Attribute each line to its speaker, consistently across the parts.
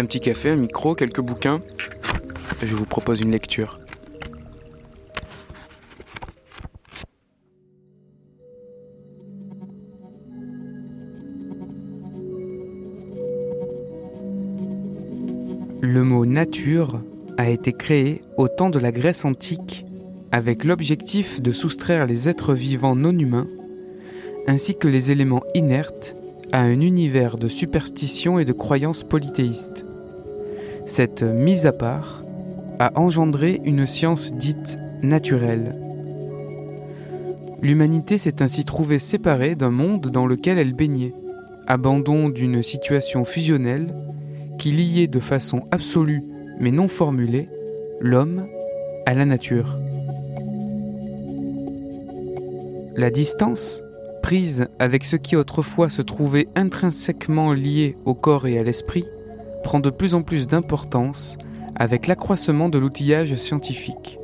Speaker 1: Un petit café, un micro, quelques bouquins. Je vous propose une lecture. Le mot nature a été créé au temps de la Grèce antique avec l'objectif de soustraire les êtres vivants non humains ainsi que les éléments inertes à un univers de superstitions et de croyances polythéistes. Cette mise à part a engendré une science dite naturelle. L'humanité s'est ainsi trouvée séparée d'un monde dans lequel elle baignait, abandon d'une situation fusionnelle qui liait de façon absolue mais non formulée l'homme à la nature. La distance, prise avec ce qui autrefois se trouvait intrinsèquement lié au corps et à l'esprit, prend de plus en plus d'importance avec l'accroissement de l'outillage scientifique.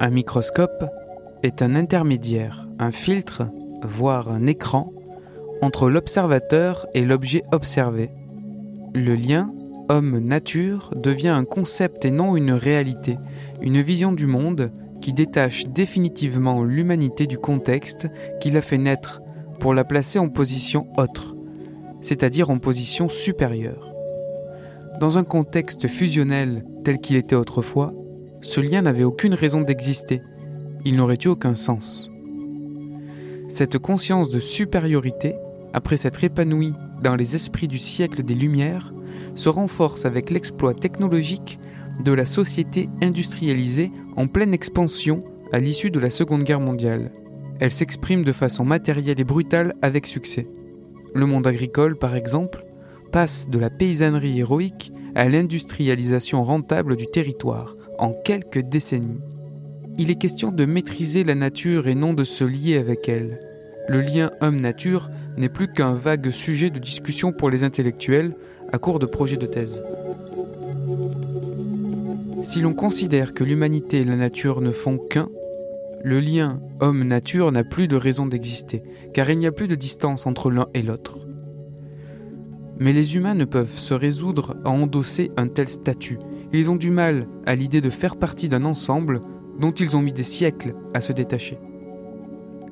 Speaker 1: Un microscope est un intermédiaire, un filtre, voire un écran, entre l'observateur et l'objet observé. Le lien homme-nature devient un concept et non une réalité, une vision du monde qui détache définitivement l'humanité du contexte qui l'a fait naître pour la placer en position autre, c'est-à-dire en position supérieure. Dans un contexte fusionnel tel qu'il était autrefois, ce lien n'avait aucune raison d'exister, il n'aurait eu aucun sens. Cette conscience de supériorité, après s'être épanouie dans les esprits du siècle des Lumières, se renforce avec l'exploit technologique de la société industrialisée en pleine expansion à l'issue de la Seconde Guerre mondiale. Elle s'exprime de façon matérielle et brutale avec succès. Le monde agricole, par exemple, passe de la paysannerie héroïque à l'industrialisation rentable du territoire en quelques décennies. Il est question de maîtriser la nature et non de se lier avec elle. Le lien homme-nature n'est plus qu'un vague sujet de discussion pour les intellectuels à court de projets de thèse. Si l'on considère que l'humanité et la nature ne font qu'un, le lien homme-nature n'a plus de raison d'exister, car il n'y a plus de distance entre l'un et l'autre. Mais les humains ne peuvent se résoudre à endosser un tel statut. Ils ont du mal à l'idée de faire partie d'un ensemble dont ils ont mis des siècles à se détacher.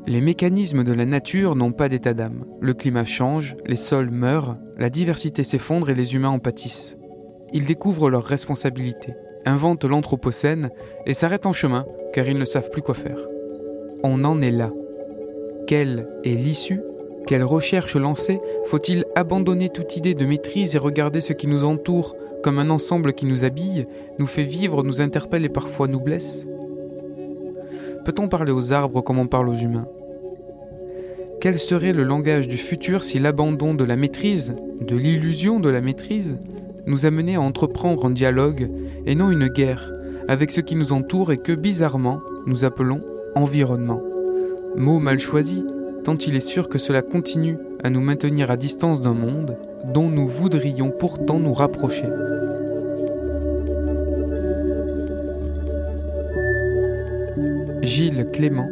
Speaker 1: Les mécanismes de la nature n'ont pas d'état d'âme. Le climat change, les sols meurent, la diversité s'effondre et les humains en pâtissent. Ils découvrent leurs responsabilités, inventent l'Anthropocène et s'arrêtent en chemin car ils ne savent plus quoi faire. On en est là. Quelle est l'issue? Quelle recherche lancer Faut-il abandonner toute idée de maîtrise et regarder ce qui nous entoure comme un ensemble qui nous habille, nous fait vivre, nous interpelle et parfois nous blesse? Peut-on parler aux arbres comme on parle aux humains? Quel serait le langage du futur si l'abandon de la maîtrise, de l'illusion de la maîtrise, nous amenait à entreprendre un dialogue et non une guerre avec ce qui nous entoure et que bizarrement nous appelons environnement? Mot mal choisi, tant il est sûr que cela continue à nous maintenir à distance d'un monde dont nous voudrions pourtant nous rapprocher. Gilles Clément,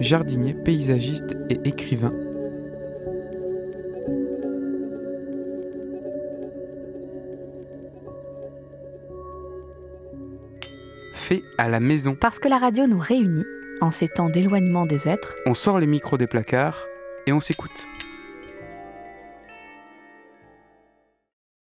Speaker 1: jardinier, paysagiste et écrivain. Fait à la maison.
Speaker 2: Parce que la radio nous réunit, en ces temps d'éloignement des êtres,
Speaker 1: On sort les micros des placards et on s'écoute.